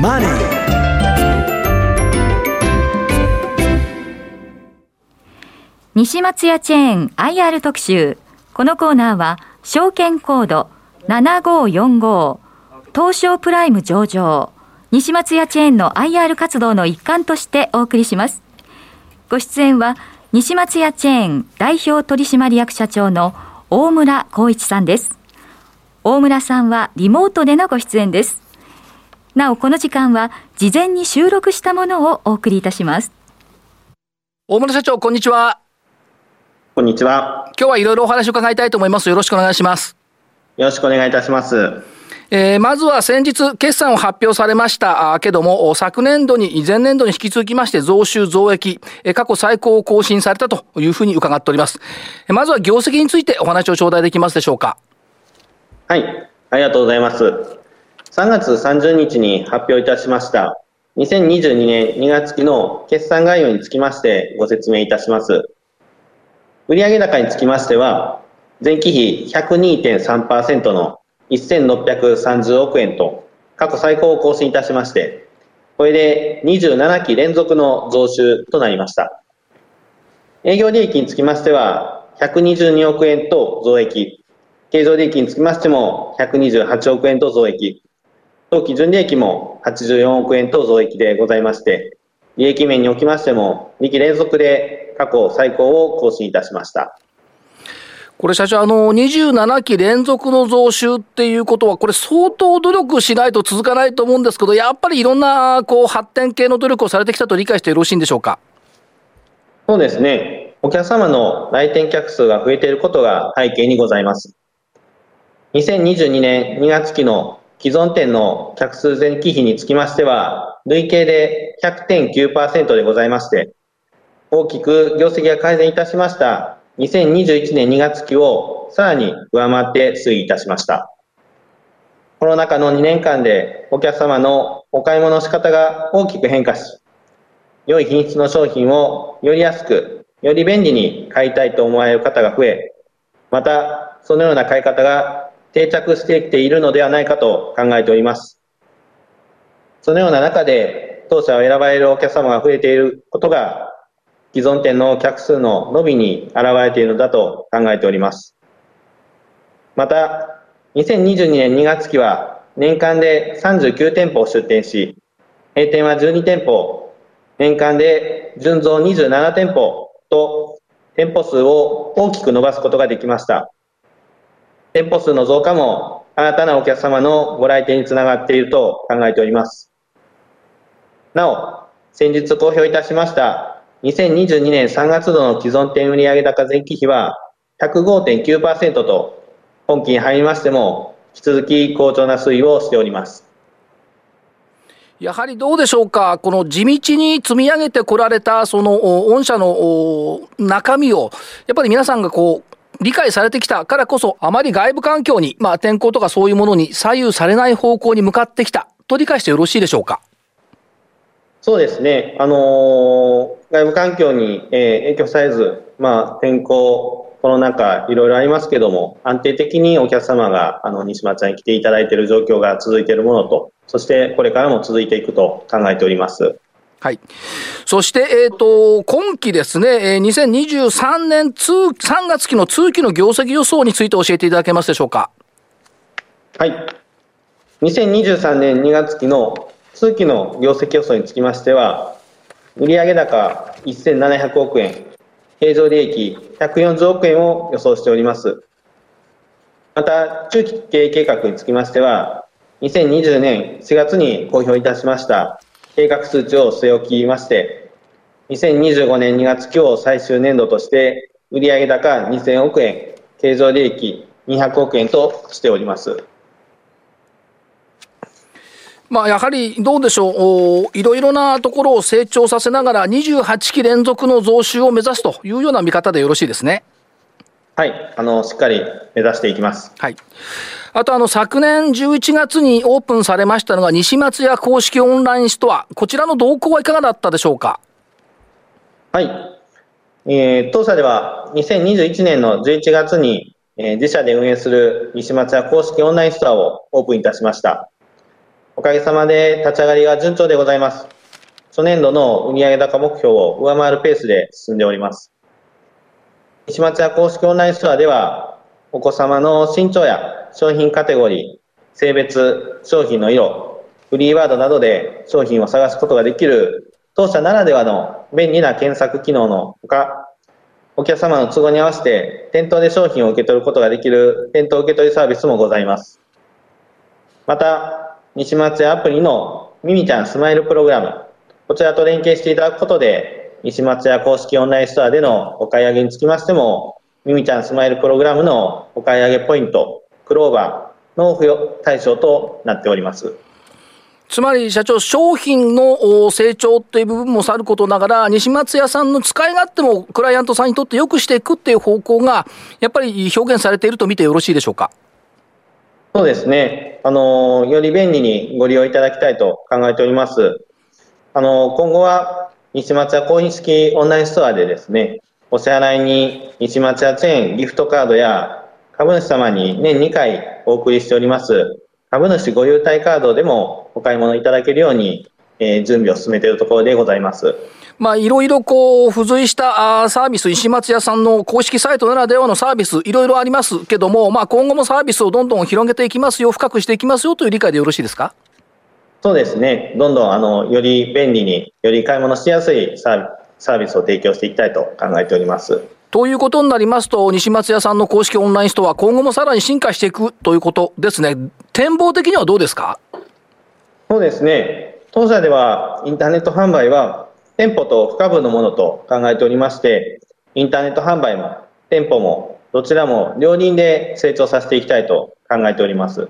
マネー」西松屋チェーン IR 特集。このコーナーは証券コード7545東証プライム上場西松屋チェーンの IR 活動の一環としてお送りします。ご出演は西松屋チェーン代表取締役社長の大村光一さんです。大村さんはリモートでのご出演です。なおこの時間は事前に収録したものをお送りいたします大村社長こんにちはこんにちは。今日はいろいろお話を伺いたいと思います。よろしくお願いします。よろしくお願いいたします。えー、まずは先日、決算を発表されましたけども、昨年度に、前年度に引き続きまして増収増益、過去最高を更新されたというふうに伺っております。まずは業績についてお話を頂戴できますでしょうか。はい、ありがとうございます。3月30日に発表いたしました、2022年2月期の決算概要につきましてご説明いたします。売上高につきましては、前期比102.3%の1630億円と過去最高を更新いたしまして、これで27期連続の増収となりました。営業利益につきましては、122億円と増益、経常利益につきましても128億円と増益、当期純利益も84億円と増益でございまして、利益面におきましても2期連続で過去最高を更新いたしました。これ社長、あの、27期連続の増収っていうことは、これ相当努力しないと続かないと思うんですけど、やっぱりいろんな、こう、発展系の努力をされてきたと理解してよろしいんでしょうか？そうですね。お客様の来店客数が増えていることが背景にございます。2022年2月期の既存店の客数前期比につきましては、累計で100.9%でございまして、大きく業績が改善いたしました2021年2月期をさらに上回って推移いたしました。コロナ禍の2年間でお客様のお買い物の仕方が大きく変化し、良い品質の商品をより安く、より便利に買いたいと思われる方が増え、またそのような買い方が定着してきているのではないかと考えております。そのような中で当社を選ばれるお客様が増えていることが既存店の客数の伸びに現れているのだと考えております。また、2022年2月期は年間で39店舗を出店し、閉店は12店舗、年間で純増27店舗と店舗数を大きく伸ばすことができました。店舗数の増加も新たなお客様のご来店につながっていると考えております。なお、先日公表いたしました2022年3月度の既存店売上高前期比は105.9%と、本期に入りましても、引き続き好調な推移をしております。やはりどうでしょうか、この地道に積み上げてこられた、その御社の中身を、やっぱり皆さんがこう、理解されてきたからこそ、あまり外部環境に、まあ、天候とかそういうものに左右されない方向に向かってきたと理解してよろしいでしょうか？そうですね、あのー、外部環境に、えー、影響されず、まあ、天候、コロナ禍、いろいろありますけども、安定的にお客様があの西松に来ていただいている状況が続いているものと、そしてこれからも続いていくと考えております。はい。そして、えっ、ー、と、今期ですね、えー、2023年通、3月期の通期の業績予想について教えていただけますでしょうか？はい。2023年2月期の通期の業績予想につきましては、売上高1700億円、経常利益140億円を予想しております。また、中期経営計画につきましては、2020年4月に公表いたしました計画数値を据え置きまして、2025年2月期を最終年度として、売上高2000億円、経常利益200億円としております。まあ、やはりどうでしょう、いろいろなところを成長させながら、28期連続の増収を目指すというような見方でよろしいですね。はい、あのしっかり目指していきます。はい。あとあの昨年11月にオープンされましたのが西松屋公式オンラインストア、こちらの動向はいかがだったでしょうか？はい。えー、当社では2021年の11月に、えー、自社で運営する西松屋公式オンラインストアをオープンいたしました。おかげさまで立ち上がりが順調でございます。初年度の売上高目標を上回るペースで進んでおります。西松屋公式オンラインストアでは、お子様の身長や商品カテゴリー、性別、商品の色、フリーワードなどで商品を探すことができる当社ならではの便利な検索機能のほか、お客様の都合に合わせて店頭で商品を受け取ることができる店頭受け取りサービスもございます。また、西松屋アプリのミミちゃんスマイルプログラム、こちらと連携していただくことで、西松屋公式オンラインストアでのお買い上げにつきましても、ミミちゃんスマイルプログラムのお買い上げポイント、クローバーの付与対象となっております。つまり社長、商品の成長っていう部分もさることながら、西松屋さんの使い勝手もクライアントさんにとって良くしていくっていう方向が、やっぱり表現されていると見てよろしいでしょうか？そうですね。あの、より便利にご利用いただきたいと考えております。あの、今後は、西松屋公式オンラインストアでですね、お支払いに西松屋チェーンギフトカードや株主様に年2回お送りしております株主ご優待カードでもお買い物いただけるように、えー、準備を進めているところでございます。まあ、いろいろこう、付随したサービス、石松屋さんの公式サイトならではのサービス、いろいろありますけども、まあ、今後もサービスをどんどん広げていきますよ、深くしていきますよという理解でよろしいですか？そうですね。どんどん、あの、より便利に、より買い物しやすいサービスを提供していきたいと考えております。ということになりますと、西松屋さんの公式オンラインストア、今後もさらに進化していくということですね。展望的にはどうですか？そうですね。当社では、インターネット販売は、店舗と不可分のものと考えておりまして、インターネット販売も、店舗も、どちらも両輪で成長させていきたいと考えております。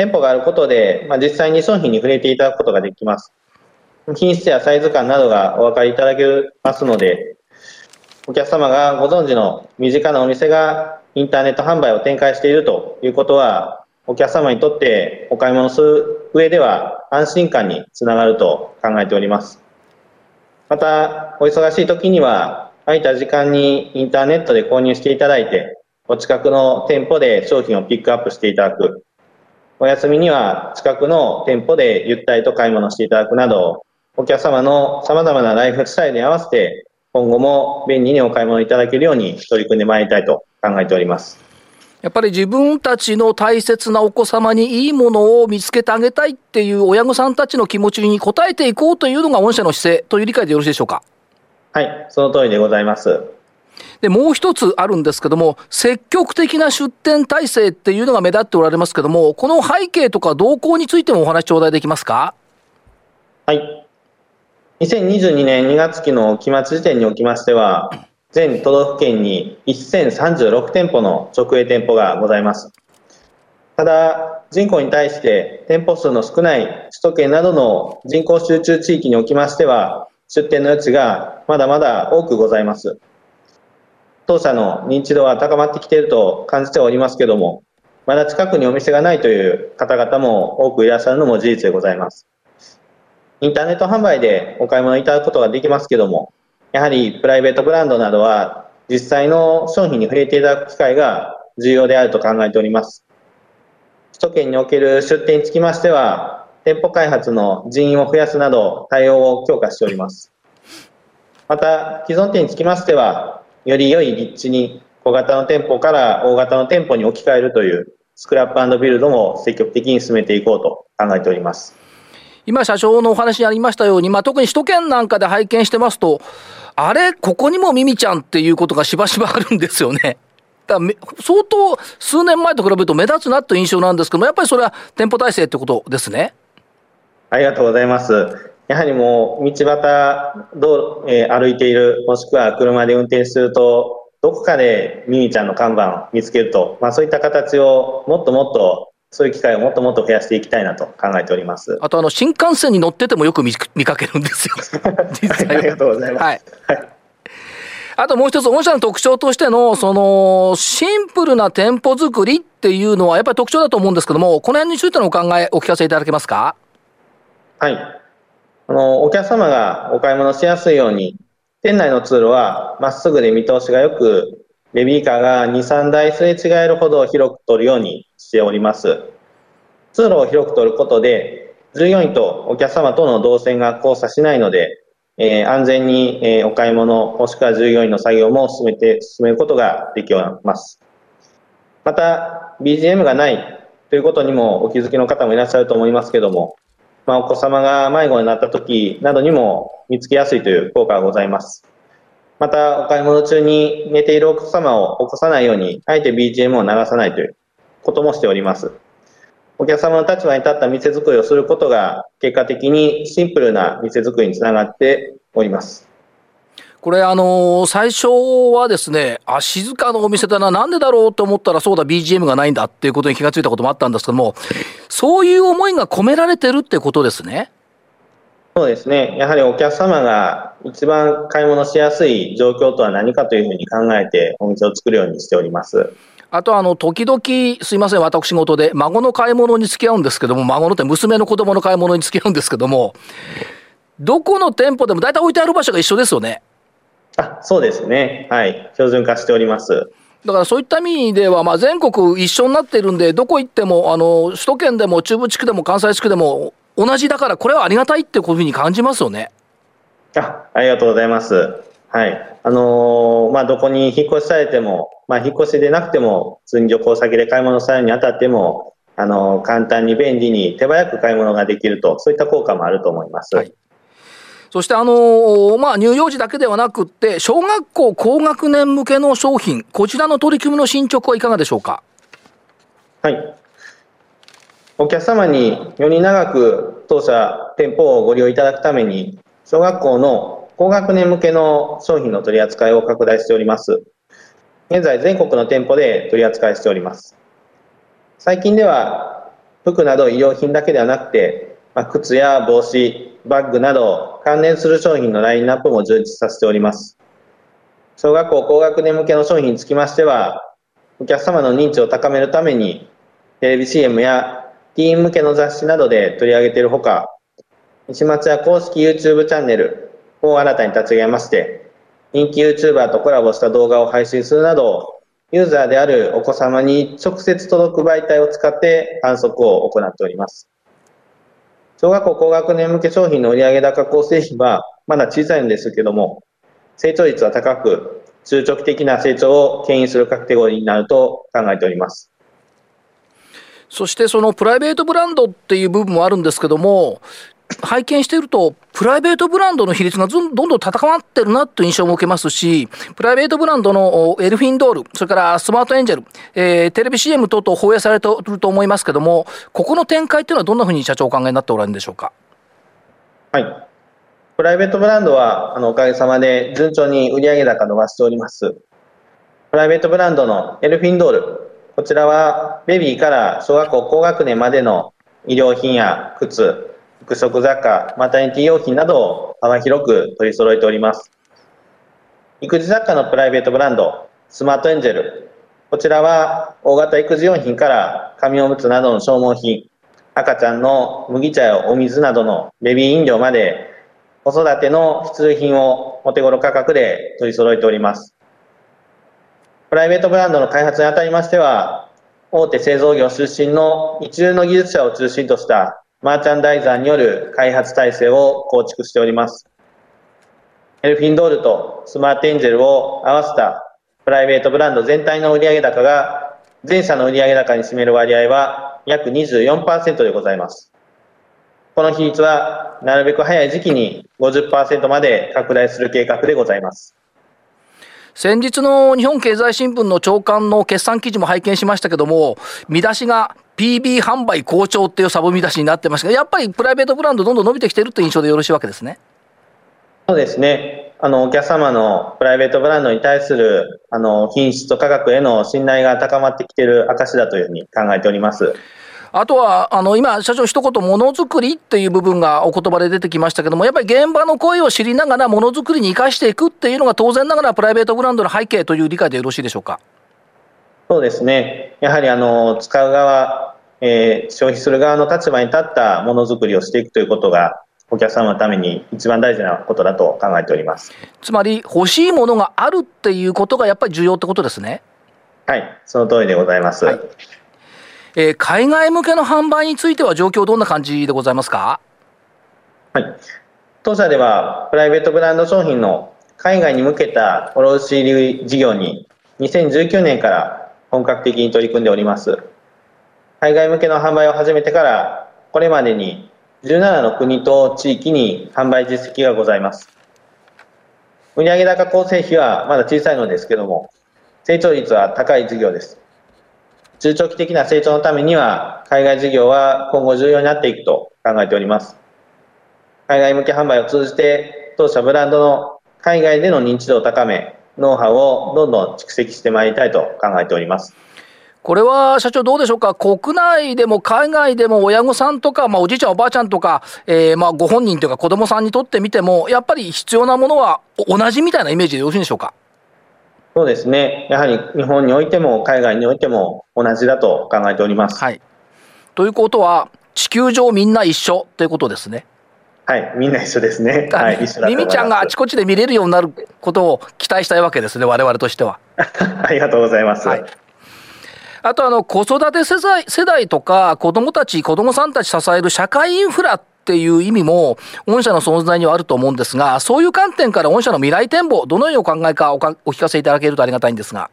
店舗があることで、まあ、実際に商品に触れていただくことができます。品質やサイズ感などがお分かりいただけますので、お客様がご存知の身近なお店がインターネット販売を展開しているということは、お客様にとってお買い物する上では安心感につながると考えております。また、お忙しい時には、空いた時間にインターネットで購入していただいて、お近くの店舗で商品をピックアップしていただく、お休みには近くの店舗でゆったりと買い物していただくなど、お客様の様々なライフスタイルに合わせて、今後も便利にお買い物いただけるように取り組んでまいりたいと考えております。やっぱり自分たちの大切なお子様にいいものを見つけてあげたいっていう親御さんたちの気持ちに応えていこうというのが御社の姿勢という理解でよろしいでしょうか？はい、その通りでございます。で、もう一つあるんですけども、積極的な出店体制っていうのが目立っておられますけども、この背景とか動向についてもお話頂戴できますか？はい。2022年2月期の期末時点におきましては、全都道府県に1036店舗の直営店舗がございます。ただ、人口に対して店舗数の少ない首都圏などの人口集中地域におきましては、出店の余地がまだまだ多くございます。当社の認知度は高まってきていると感じておりますけども、まだ近くにお店がないという方々も多くいらっしゃるのも事実でございます。インターネット販売でお買い物いただくことができますけども、やはりプライベートブランドなどは実際の商品に触れていただく機会が重要であると考えております。首都圏における出店につきましては、店舗開発の人員を増やすなど対応を強化しております。また、既存店につきましては、より良い立地に小型の店舗から大型の店舗に置き換えるというスクラップビルドも積極的に進めていこうと考えております。今、社長のお話にありましたように、まあ、特に首都圏なんかで拝見してますと、あれ、ここにもミミちゃんっていうことがしばしばあるんですよね。だ相当数年前と比べると目立つなという印象なんですけども、やっぱりそれは店舗体制ってことですね。ありがとうございます。やはりもう道端道、えー、歩いている、もしくは車で運転すると、どこかでミミちゃんの看板を見つけると、まあそういった形をもっともっとそういう機会をもっともっと増やしていきたいなと考えております。あとあの新幹線に乗っててもよく見見かけるんですよ。ありがとうございます。はい。はいあともう一つ、御社の特徴としての、その、シンプルな店舗作りっていうのはやっぱり特徴だと思うんですけども、この辺についてのお考え、お聞かせいただけますか？はい。あの、お客様がお買い物しやすいように、店内の通路はまっすぐで見通しが良く、ベビーカーが2、3台すれ違えるほど広く取るようにしております。通路を広く取ることで、従業員とお客様との動線が交差しないので、えー、安全に、えー、お買い物、もしくは従業員の作業も進めて、進めることができます。また、BGM がないということにもお気づきの方もいらっしゃると思いますけども、まあ、お子様が迷子になった時などにも見つけやすいという効果がございます。また、お買い物中に寝ているお子様を起こさないように、あえて BGM を流さないということもしております。お客様の立場に立った店作りをすることが、結果的にシンプルな店作りにつながっております。これあの最初はですね、あ、静かなお店だな、なんでだろうと思ったらそうだ BGM がないんだっていうことに気がついたこともあったんですけども、そういう思いが込められてるってことですね。そうですね。やはりお客様が一番買い物しやすい状況とは何かというふうに考えてお店を作るようにしております。あとあの、時々、すいません、私事で、孫の買い物に付き合うんですけども、孫のって娘の子供の買い物に付き合うんですけども、どこの店舗でも大体置いてある場所が一緒ですよね。あそうですね。はい。標準化しております。だからそういった意味では、まあ、全国一緒になっているんで、どこ行っても、あの、首都圏でも中部地区でも関西地区でも同じだから、これはありがたいってこういうふうに感じますよね。あありがとうございます。はい。あのー、まあ、どこに引っ越しされても、まあ、引っ越しでなくても、普通に旅行先で買い物されるにあたっても、あのー、簡単に便利に手早く買い物ができると、そういった効果もあると思います。はいそしてあのー、まあ、乳幼児だけではなくって、小学校高学年向けの商品、こちらの取り組みの進捗はいかがでしょうか？はい。お客様により長く当社店舗をご利用いただくために、小学校の高学年向けの商品の取り扱いを拡大しております。現在全国の店舗で取り扱いしております。最近では服など衣料品だけではなくて、まあ、靴や帽子、バッグなど関連する商品のラインナップも充実させております。小学校高学年向けの商品につきましては、お客様の認知を高めるために、テレビ CM やティーン向けの雑誌などで取り上げているほか、西松屋公式 YouTube チャンネルを新たに立ち上げまして、人気 YouTuber とコラボした動画を配信するなど、ユーザーであるお子様に直接届く媒体を使って観測を行っております。小学校高学年向け商品の売上高構成比はまだ小さいんですけども、成長率は高く、中長期的な成長を牽引するカテゴリーになると考えております。そしてそのプライベートブランドっていう部分もあるんですけども、拝見していると、プライベートブランドの比率がどんどん高まってるなという印象も受けますし、プライベートブランドのエルフィンドール、それからスマートエンジェル、えー、テレビ CM 等々放映されていると思いますけども、ここの展開というのはどんなふうに社長お考えになっておられるんでしょうか？はい。プライベートブランドは、あの、おかげさまで順調に売上高伸ばしております。プライベートブランドのエルフィンドール、こちらはベビーから小学校高学年までの医療品や靴、服飾雑貨、マタニティ用品などを幅広く取り揃えております。育児雑貨のプライベートブランド、スマートエンジェル。こちらは大型育児用品から紙おむつなどの消耗品、赤ちゃんの麦茶やお水などのベビー飲料まで子育ての必需品をお手頃価格で取り揃えております。プライベートブランドの開発にあたりましては、大手製造業出身の一流の技術者を中心としたマーチャンダイザーによる開発体制を構築しております。エルフィンドールとスマートエンジェルを合わせたプライベートブランド全体の売上高が全社の売上高に占める割合は約24%でございます。この比率はなるべく早い時期に50%まで拡大する計画でございます。先日の日本経済新聞の長官の決算記事も拝見しましたけども、見出しが PB 販売好調っていうサブ見出しになってましたが、やっぱりプライベートブランドどんどん伸びてきてるって印象でよろしいわけですね。そうですね。あの、お客様のプライベートブランドに対する、あの、品質と価格への信頼が高まってきている証だというふうに考えております。あとは、あの、今、社長一言、ものづくりっていう部分がお言葉で出てきましたけども、やっぱり現場の声を知りながら、ものづくりに生かしていくっていうのが当然ながらプライベートブランドの背景という理解でよろしいでしょうか？そうですね。やはり、あの、使う側、えー、消費する側の立場に立ったものづくりをしていくということが、お客様のために一番大事なことだと考えております。つまり、欲しいものがあるっていうことがやっぱり重要ってことですね。はい、その通りでございます。はいえー、海外向けの販売については状況どんな感じでございますか？はい。当社では、プライベートブランド商品の海外に向けた卸売事業に2019年から本格的に取り組んでおります。海外向けの販売を始めてから、これまでに17の国と地域に販売実績がございます。売上高構成比はまだ小さいのですけども、成長率は高い事業です。中長期的な成長のためには、海外事業は今後重要になっていくと考えております。海外向け販売を通じて、当社ブランドの海外での認知度を高め、ノウハウをどんどん蓄積してまいりたいと考えております。これは社長どうでしょうか？国内でも海外でも親御さんとか、まあおじいちゃんおばあちゃんとか、えー、まあご本人というか子供さんにとってみても、やっぱり必要なものは同じみたいなイメージでよろしいでしょうか？そうですね。やはり日本においても海外においても同じだと考えております。はい。ということは、地球上みんな一緒ということですね？はい、みんな一緒ですね。はい、ミミちゃんがあちこちで見れるようになることを期待したいわけですね、我々としては。ありがとうございます。はいあとあの子育て世代世代とか子供たち、子供さんたち支える社会インフラっていう意味も、御社の存在にはあると思うんですが、そういう観点から御社の未来展望、どのようにお考えかおかお聞かせいただけるとありがたいんですが。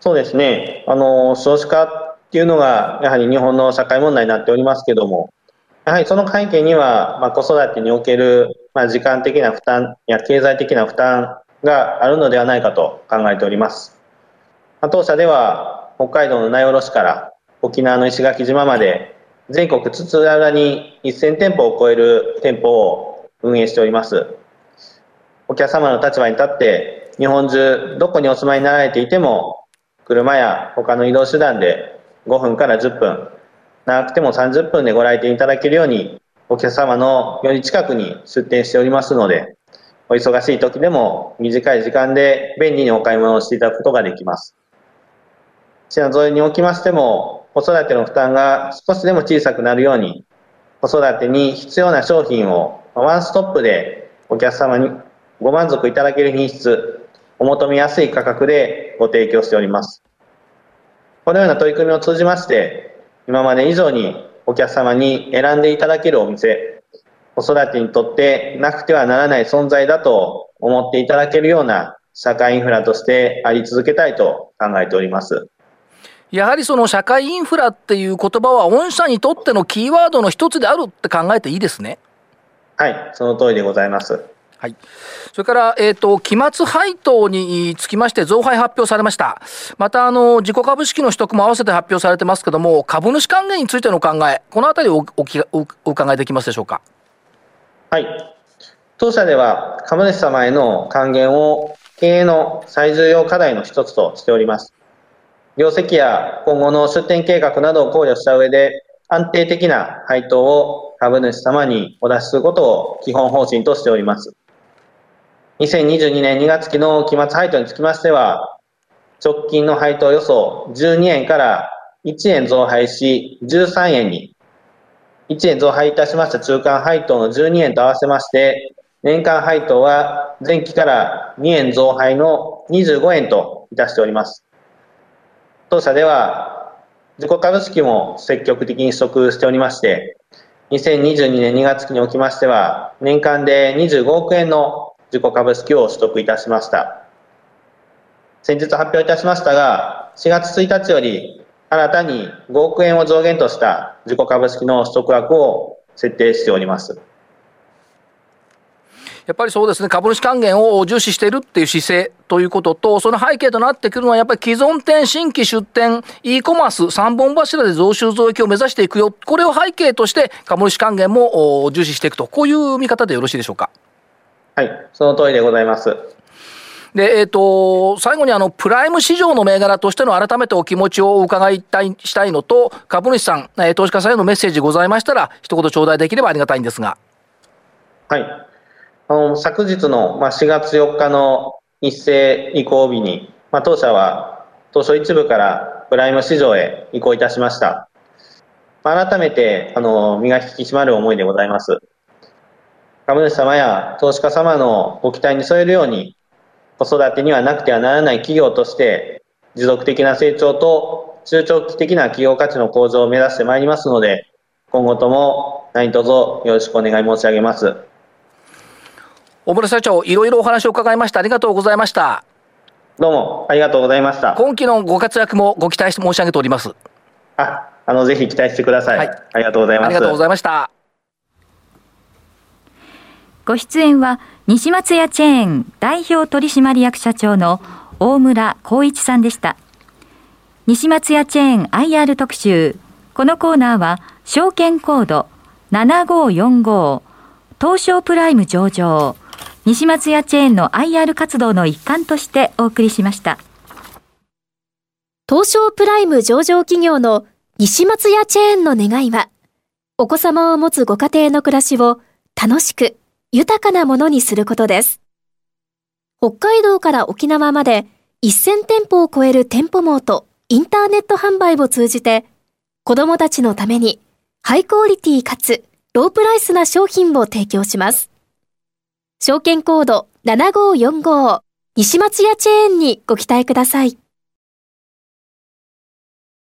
そうですね。あの、少子化っていうのが、やはり日本の社会問題になっておりますけども、やはりその背景には、まあ、子育てにおける、まあ、時間的な負担や経済的な負担があるのではないかと考えております。当社では北海道の名寄市から沖縄の石垣島まで全国津々浦々に1000店舗を超える店舗を運営しております。お客様の立場に立って日本中どこにお住まいになられていても車や他の移動手段で5分から10分長くても30分でご来店いただけるようにお客様のより近くに出店しておりますのでお忙しい時でも短い時間で便利にお買い物をしていただくことができます。品添えにおきましても、子育ての負担が少しでも小さくなるように、子育てに必要な商品をワンストップでお客様にご満足いただける品質、お求めやすい価格でご提供しております。このような取り組みを通じまして、今まで以上にお客様に選んでいただけるお店、子育てにとってなくてはならない存在だと思っていただけるような社会インフラとしてあり続けたいと考えております。やはりその社会インフラっていう言葉は、御社にとってのキーワードの一つであるって考えていいですね。はい、その通りでございます。はい。それから、えっ、ー、と、期末配当につきまして増配発表されました。また、あの、自己株式の取得も合わせて発表されてますけども、株主還元についての考え、このあたりをおおお伺いできますでしょうか？はい。当社では、株主様への還元を経営の最重要課題の一つとしております。業績や今後の出店計画などを考慮した上で、安定的な配当を株主様にお出しすることを基本方針としております。2022年2月期の期末配当につきましては、直近の配当予想12円から1円増配し13円に、1円増配いたしました中間配当の12円と合わせまして、年間配当は前期から2円増配の25円といたしております。当社では自己株式も積極的に取得しておりまして、2022年2月期におきましては、年間で25億円の自己株式を取得いたしました。先日発表いたしましたが、4月1日より新たに5億円を上限とした自己株式の取得額を設定しております。やっぱりそうですね、株主還元を重視しているっていう姿勢ということと、その背景となってくるのは、やっぱり既存店、新規出店、e コマース、3本柱で増収増益を目指していくよ、これを背景として、株主還元も重視していくと、こういう見方でよろしいでしょうか？はい、その通りでございます。で、えっ、ー、と、最後にあの、プライム市場の銘柄としての改めてお気持ちを伺いたい、したいのと、株主さん、えー、投資家さんへのメッセージございましたら、一言頂戴できればありがたいんですが。はい。あの昨日の、まあ、4月4日の一斉移行日に、まあ、当社は東証一部からプライム市場へ移行いたしました。まあ、改めてあの身が引き締まる思いでございます。株主様や投資家様のご期待に添えるように、子育てにはなくてはならない企業として、持続的な成長と中長期的な企業価値の向上を目指してまいりますので、今後とも何卒よろしくお願い申し上げます。大村社長、いろいろお話を伺いました。ありがとうございました。どうもありがとうございました。今期のご活躍もご期待して申し上げております。あ、あのぜひ期待してください。はい、ありがとうございます。ありがとうございました。ご出演は西松屋チェーン代表取締役社長の大村光一さんでした。西松屋チェーン IR 特集。このコーナーは証券コード7545東証プライム上場西松屋チェーンの IR 活動の一環としてお送りしました。東証プライム上場企業の西松屋チェーンの願いは、お子様を持つご家庭の暮らしを楽しく豊かなものにすることです。北海道から沖縄まで1000店舗を超える店舗網とインターネット販売を通じて、子供たちのためにハイクオリティかつロープライスな商品を提供します。証券コード7545西松屋チェーンにご期待ください。